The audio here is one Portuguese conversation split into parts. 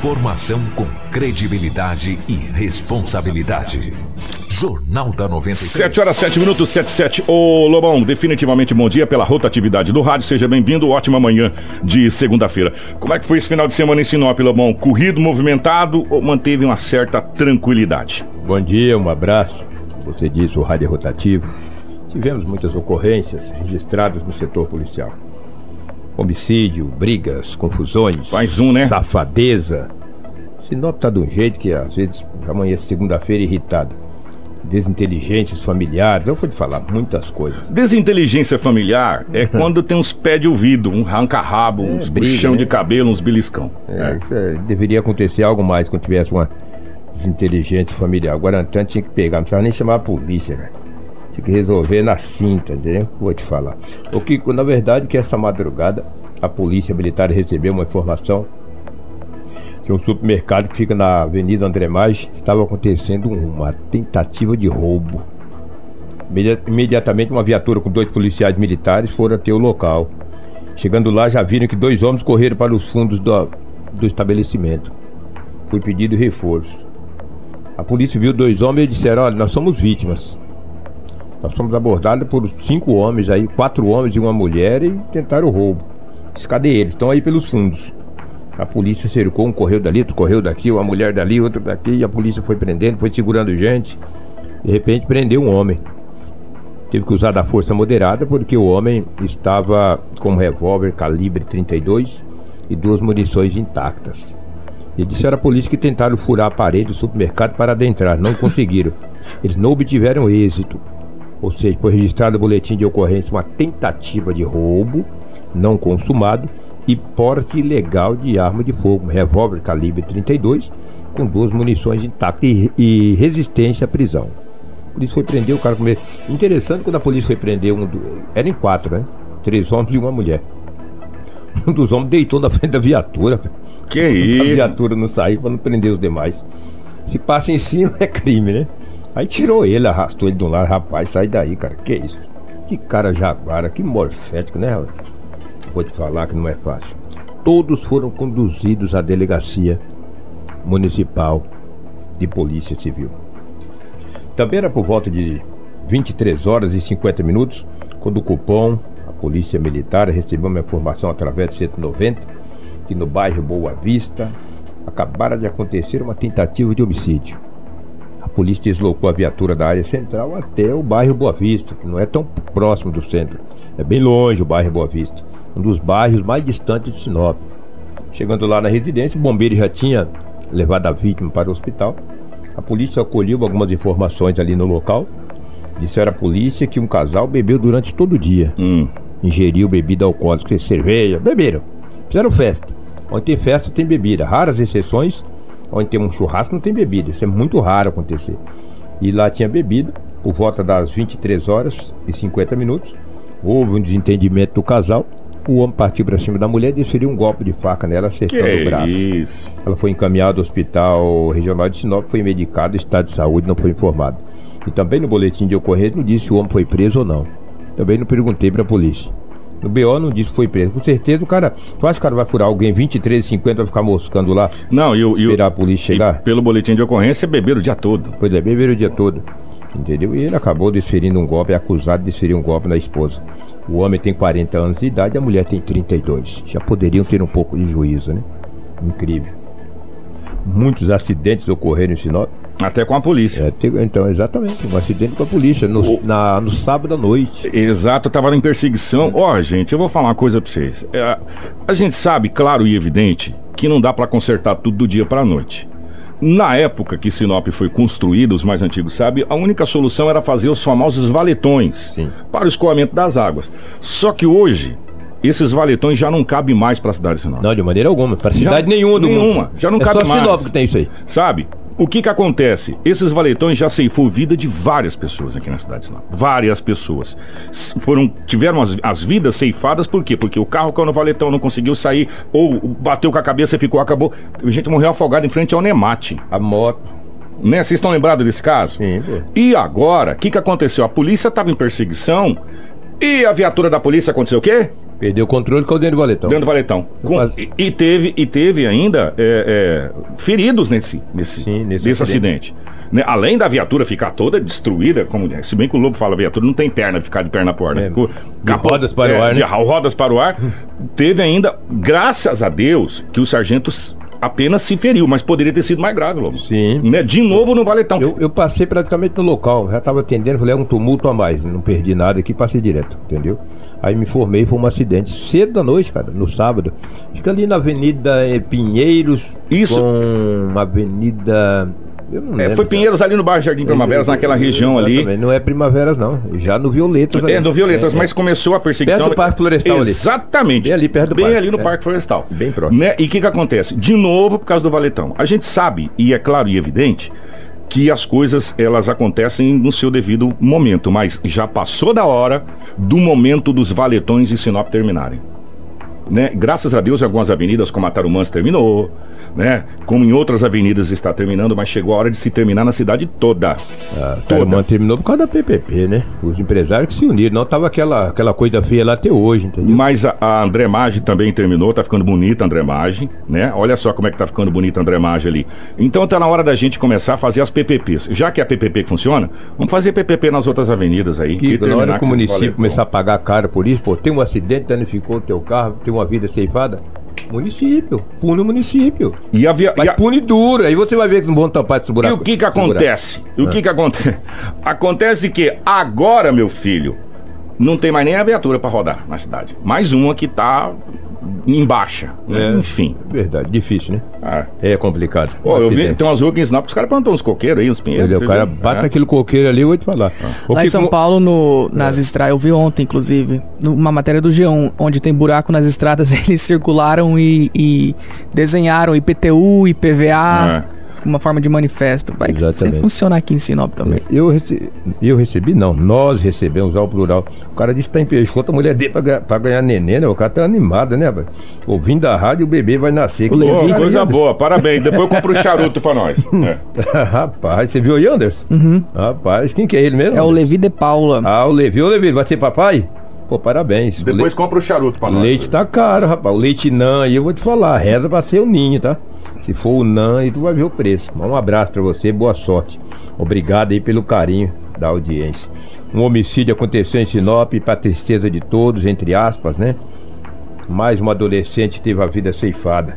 Informação com credibilidade e responsabilidade. Jornal da 93. 7 horas 7 minutos, 7 7. Ô Lobão, definitivamente bom dia pela rotatividade do rádio. Seja bem-vindo. Ótima manhã de segunda-feira. Como é que foi esse final de semana em Sinop, Lobão? Corrido, movimentado ou manteve uma certa tranquilidade? Bom dia, um abraço. Você disse o rádio é rotativo. Tivemos muitas ocorrências registradas no setor policial. Homicídio, brigas, confusões. Mais um, né? Safadeza. Sinop tá de um jeito que às vezes amanhece segunda-feira irritado. Desinteligências familiares, eu vou te falar muitas coisas. Desinteligência familiar é quando tem uns pés de ouvido, um ranca-rabo, uns briga, puxão né? de cabelo, uns beliscão. É, isso é, deveria acontecer algo mais quando tivesse uma desinteligência familiar. Guarantã tinha que pegar, não precisava nem chamar a polícia, né? Tinha que resolver na cinta, entendeu? Vou te falar. O que, na verdade, que essa madrugada a polícia militar recebeu uma informação que um supermercado que fica na Avenida André Maggi estava acontecendo uma tentativa de roubo. Imedi- Imediatamente uma viatura com dois policiais militares foram até o local. Chegando lá já viram que dois homens correram para os fundos do, do estabelecimento. Foi pedido reforço. A polícia viu dois homens e disseram, olha, nós somos vítimas. Nós fomos abordados por cinco homens aí, quatro homens e uma mulher e tentaram o roubo. Cadê eles? Estão aí pelos fundos. A polícia cercou, um correu dali, outro correu daqui, uma mulher dali, outra daqui, e a polícia foi prendendo, foi segurando gente. De repente prendeu um homem. Teve que usar da força moderada porque o homem estava com um revólver calibre 32 e duas munições intactas. E disseram à polícia que tentaram furar a parede do supermercado para adentrar, não conseguiram. Eles não obtiveram êxito. Ou seja, foi registrado no boletim de ocorrência uma tentativa de roubo não consumado e porte ilegal de arma de fogo, revólver calibre 32 com duas munições intactas e, e resistência à prisão. A polícia foi prender o cara. Interessante quando a polícia foi prender um. Do... Eram em quatro, né? Três homens e uma mulher. Um dos homens deitou na frente da viatura. Que A isso? viatura não saiu para não prender os demais. Se passa em cima é crime, né? Aí tirou ele, arrastou ele um lado. Rapaz, sai daí, cara. Que isso? Que cara jaguara, que morfético, né? Vou te falar que não é fácil. Todos foram conduzidos à delegacia municipal de polícia civil. Também era por volta de 23 horas e 50 minutos, quando o Cupom, a polícia militar, recebeu uma informação através do 190 que no bairro Boa Vista acabara de acontecer uma tentativa de homicídio. A polícia deslocou a viatura da área central até o bairro Boa Vista, que não é tão próximo do centro. É bem longe o bairro Boa Vista, um dos bairros mais distantes de Sinop. Chegando lá na residência, o bombeiro já tinha levado a vítima para o hospital. A polícia acolheu algumas informações ali no local. Disseram à polícia que um casal bebeu durante todo o dia. Hum. Ingeriu bebida alcoólica, cerveja, beberam. Fizeram festa. Onde tem festa tem bebida. Raras exceções, onde tem um churrasco não tem bebida. Isso é muito raro acontecer. E lá tinha bebida, por volta das 23 horas e 50 minutos. Houve um desentendimento do casal. O homem partiu para cima da mulher e desferiu um golpe de faca nela, acertando o Que braço. isso? Ela foi encaminhada ao hospital regional de Sinop, foi medicada, estado de saúde não foi informado. E também no boletim de ocorrência não disse se o homem foi preso ou não. Também não perguntei pra polícia. No BO não disse que foi preso. Com certeza o cara. Tu acha que o cara vai furar alguém 23, 50 vai ficar moscando lá? Não, e o. Esperar a polícia e chegar? pelo boletim de ocorrência, beberam o dia todo. Pois é, beberam o dia todo. Entendeu? E ele acabou desferindo um golpe, é acusado de desferir um golpe na esposa. O homem tem 40 anos de idade, a mulher tem 32. Já poderiam ter um pouco de juízo, né? Incrível. Muitos acidentes ocorreram em Sinop. Até com a polícia. É, então, exatamente, um acidente com a polícia no, na- no sábado à noite. Exato, eu tava em perseguição. Ó, gente, eu vou falar uma coisa pra vocês. É, a gente sabe, claro e evidente, que não dá pra consertar tudo do dia pra noite. Na época que Sinop foi construída, os mais antigos sabem, a única solução era fazer os famosos valetões Sim. para o escoamento das águas. Só que hoje, esses valetões já não cabem mais pra cidade de Sinop. Não, de maneira alguma. Para cidade nenhuma do nenhuma, mundo. já não é cabe só mais. Sinop que tem isso aí. Sabe? O que que acontece? Esses valetões já ceifou vida de várias pessoas aqui na cidade de Sinop. Várias pessoas. Foram, tiveram as, as vidas ceifadas por quê? Porque o carro caiu no valetão, não conseguiu sair, ou bateu com a cabeça e ficou, acabou. A gente morreu afogado em frente ao Nemate. A moto. Né? Vocês estão lembrados desse caso? Sim, pô. E agora, o que que aconteceu? A polícia estava em perseguição e a viatura da polícia aconteceu o quê? Perdeu o controle com o dentro do valetão. Dentro do valetão. Com- e, e teve, e teve ainda é, é, feridos nesse, nesse, Sim, nesse desse acidente. Né? Além da viatura ficar toda destruída, como se bem que o Lobo fala, a viatura não tem perna, ficar de perna por ar, né? É, Ficou de rodas para o ar, de né? rodas para o ar. teve ainda, graças a Deus, que o sargento apenas se feriu, mas poderia ter sido mais grave, Lobo. Sim. Né? De novo no valetão. Eu, eu passei praticamente no local, já estava atendendo, falei, é um tumulto a mais, não perdi nada aqui, passei direto, entendeu? Aí me formei, foi um acidente cedo da noite, cara, no sábado. Fica ali na Avenida eh, Pinheiros, Isso. com Avenida... É, foi. Pinheiros ali no bairro Jardim Primaveras, naquela região ali. Não é Primaveras, não, já no Violetas. É, no Violetas, É, mas começou a perseguição. Perto do Parque Florestal ali. Exatamente. Bem ali perto do Bem parque, ali no é. Parque Florestal. Bem próximo. Né? E o que, que acontece? De novo, por causa do valetão. A gente sabe, e é claro e evidente, que as coisas elas acontecem no seu devido momento, mas já passou da hora do momento dos valetões em Sinop terminarem. Né? Graças a Deus, em algumas avenidas, como a Tarumãs terminou, né? Como em outras avenidas está terminando, mas chegou a hora de se terminar na cidade toda. A toda. Terminou por causa da PPP, né? Os empresários que se uniram, não tava aquela, aquela coisa feia lá até hoje, entendeu? Mas a, a André Maggi também terminou, tá ficando bonita a André Maggi, né? Olha só como é que tá ficando bonita a André Maggi ali. Então tá na hora da gente começar a fazer as PPPs. Já que é a PPP que funciona, vamos fazer PPP nas outras avenidas aí. Que, na hora que o município começar a pagar caro por isso, pô, tem um acidente, danificou o teu carro, tem uma vida ceifada, município, pune o município. E, a via- Mas e a- pune duro, aí você vai ver que não vão tampar esse e buraco. o que que acontece? E o que que acontece? Acontece que agora, meu filho, não tem mais nem a viatura pra rodar na cidade. Mais uma que tá em baixa. né? É. Enfim. Verdade, difícil, né? Ah. É complicado. Pô, eu vi, tem umas ruas aqui em Sinop, os caras plantam uns coqueiros aí, uns pinheiros. Você O cara viu? bate É. naquele coqueiro ali, eu vou te falar. O Lá em que São com- Paulo, no, nas estradas, eu vi ontem, inclusive, numa matéria do G1, onde tem buraco nas estradas, eles circularam e, e desenharam IPTU, IPVA, uma forma de manifesto. Vai Exatamente. funcionar aqui em Sinop também. Eu, rece... eu recebi, não, nós recebemos ao plural. O cara disse que tá em Peixoto, a mulher dele pra, ganhar- pra ganhar neném, né? O cara tá animado, né, rapaz? Ouvindo a rádio, o bebê vai nascer. O Levi. coisa boa, parabéns. Depois eu compro o charuto pra nós. É. Rapaz, você viu o Yanders? Uhum. Rapaz, quem que é ele mesmo? É o Levi de Paula. Ah, o Levi. Ô, Levi, vai ser papai? Pô, parabéns. O Depois compra o charuto pra nós. leite tá caro, rapaz. O leite não, aí eu vou te falar, reza pra ser o ninho, tá? Se for o não, aí tu vai ver o preço. Um abraço pra você, boa sorte. Obrigado aí pelo carinho da audiência. Um homicídio aconteceu em Sinop, pra tristeza de todos, entre aspas, né? Mais uma adolescente teve a vida ceifada.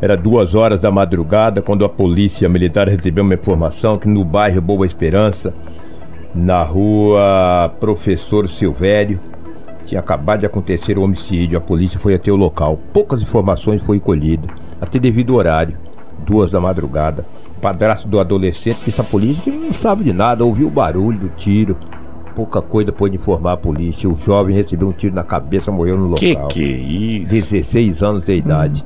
Era duas horas da madrugada quando a polícia militar recebeu uma informação que no bairro Boa Esperança, na rua Professor Silvério, tinha acabado de acontecer o homicídio. A polícia foi até o local. Poucas informações foi colhida, até devido horário, duas da madrugada. O padrasto do adolescente disse à polícia que não sabe de nada, ouviu o barulho do tiro. Pouca coisa pôde informar a polícia. O jovem recebeu um tiro na cabeça, morreu no local. Que que é isso? 16 anos de idade.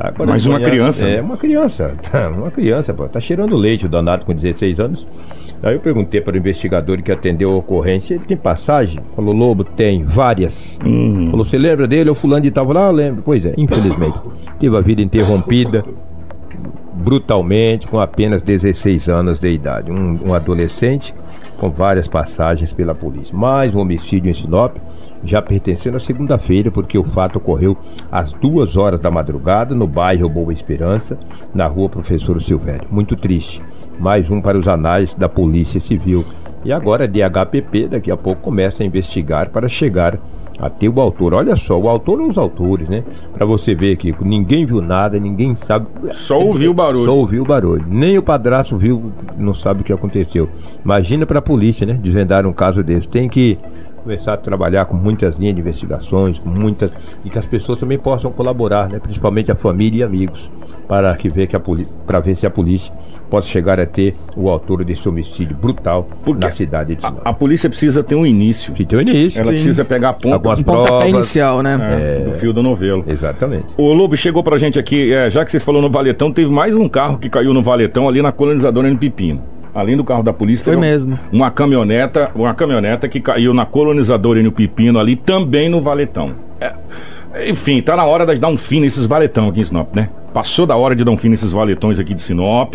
Agora Mas de uma manhã- criança, É, né? uma criança. Tá, uma criança, pô. Tá cheirando leite o danado com 16 anos. Aí eu perguntei para o investigador que atendeu a ocorrência, ele tem passagem? Falou, Lobo, tem, várias. Hum. Falou, você lembra dele? O fulano de tava lá, eu lembro. Pois é, infelizmente. Teve a vida interrompida brutalmente com apenas 16 anos de idade. Um, um adolescente com várias passagens pela polícia. Mais um homicídio em Sinop, já pertencendo à segunda-feira, porque o fato ocorreu às duas horas da madrugada no bairro Boa Esperança, na rua Professor Silvério. Muito triste. Mais um para os anais da Polícia Civil. E agora a DHPP daqui a pouco começa a investigar para chegar até o autor. Olha só, o autor ou os autores, né? Para você ver que ninguém viu nada, ninguém sabe. Só ouviu o barulho. Só ouviu o barulho. Nem o padrasto viu, não sabe o que aconteceu. Imagina para a polícia, né? Desvendar um caso desse. Tem que começar a trabalhar com muitas linhas de investigações, com muitas e que as pessoas também possam colaborar, né? Principalmente a família e amigos, para que ver que a para ver se a polícia possa chegar a ter o autor desse homicídio brutal Porque na cidade de Sinop. A, a polícia precisa ter um início. Que tem o início. Ela precisa pegar a ponta Algumas Um pontapé provas. inicial, né? é, do fio do novelo. Exatamente. O Lobo chegou pra gente aqui, é, já que vocês falaram no Valetão, teve mais um carro que caiu no Valetão ali na colonizadora no Pepino. Além do carro da polícia, Foi mesmo. Uma caminhoneta, uma caminhoneta que caiu na colonizadora no Pepino ali, também no Valetão. É, enfim, tá na hora de dar um fim nesses Valetão aqui em Sinop, né? Passou da hora de dar um fim nesses valetões aqui de Sinop.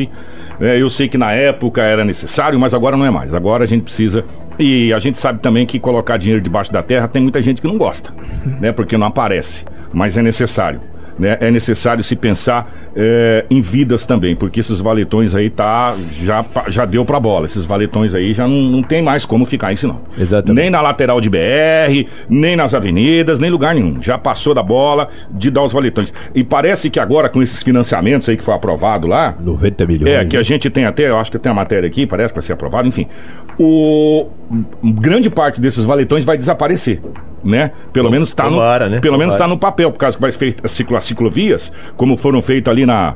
É, eu sei que na época era necessário, mas agora não é mais. Agora a gente precisa. E a gente sabe também que colocar dinheiro debaixo da terra tem muita gente que não gosta, né? Porque não aparece. Mas é necessário né, é necessário se pensar é, em vidas também, porque esses valetões aí tá, já, já deu pra bola. Esses valetões aí já não, não tem mais como ficar em não. Exatamente. Nem na lateral de BR, nem nas avenidas, nem lugar nenhum. Já passou da bola de dar os valetões. E parece que agora, com esses financiamentos aí que foi aprovado lá. 90 milhões. É, que a gente tem até, eu acho que tem a matéria aqui, parece que vai ser aprovado, enfim. O, grande parte desses valetões vai desaparecer né? Pelo menos está no, né? pelo menos tá no papel, por causa que vai ser feita ciclo, as ciclovias, como foram feitas ali na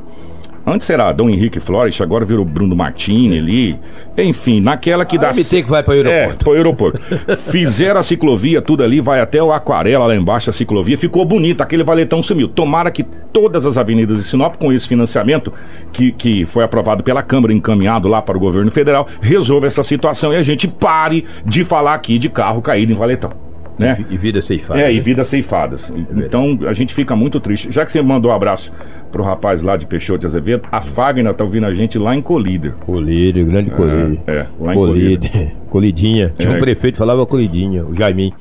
Antes era Dom Henrique Flores, agora virou Bruno Martini ali. Enfim, naquela que dá. MT que vai para o aeroporto. É, para o aeroporto. Fizeram a ciclovia, tudo ali, vai até o Aquarela lá embaixo, a ciclovia. Ficou bonita, aquele valetão sumiu. Tomara que todas as avenidas de Sinop, com esse financiamento que, que foi aprovado pela Câmara, encaminhado lá para o governo federal, resolva essa situação e a gente pare de falar aqui de carro caído em valetão né? E vidas ceifadas. É, e vidas ceifadas. É então a gente fica muito triste. Já que você mandou um abraço pro rapaz lá de Peixoto de Azevedo, a Fagner tá ouvindo a gente lá em Colíder. Colíder, grande Colíder. É, é lá em Colíder. Colidinha. Tinha é. um prefeito que falava Colidinha, o Jaimin.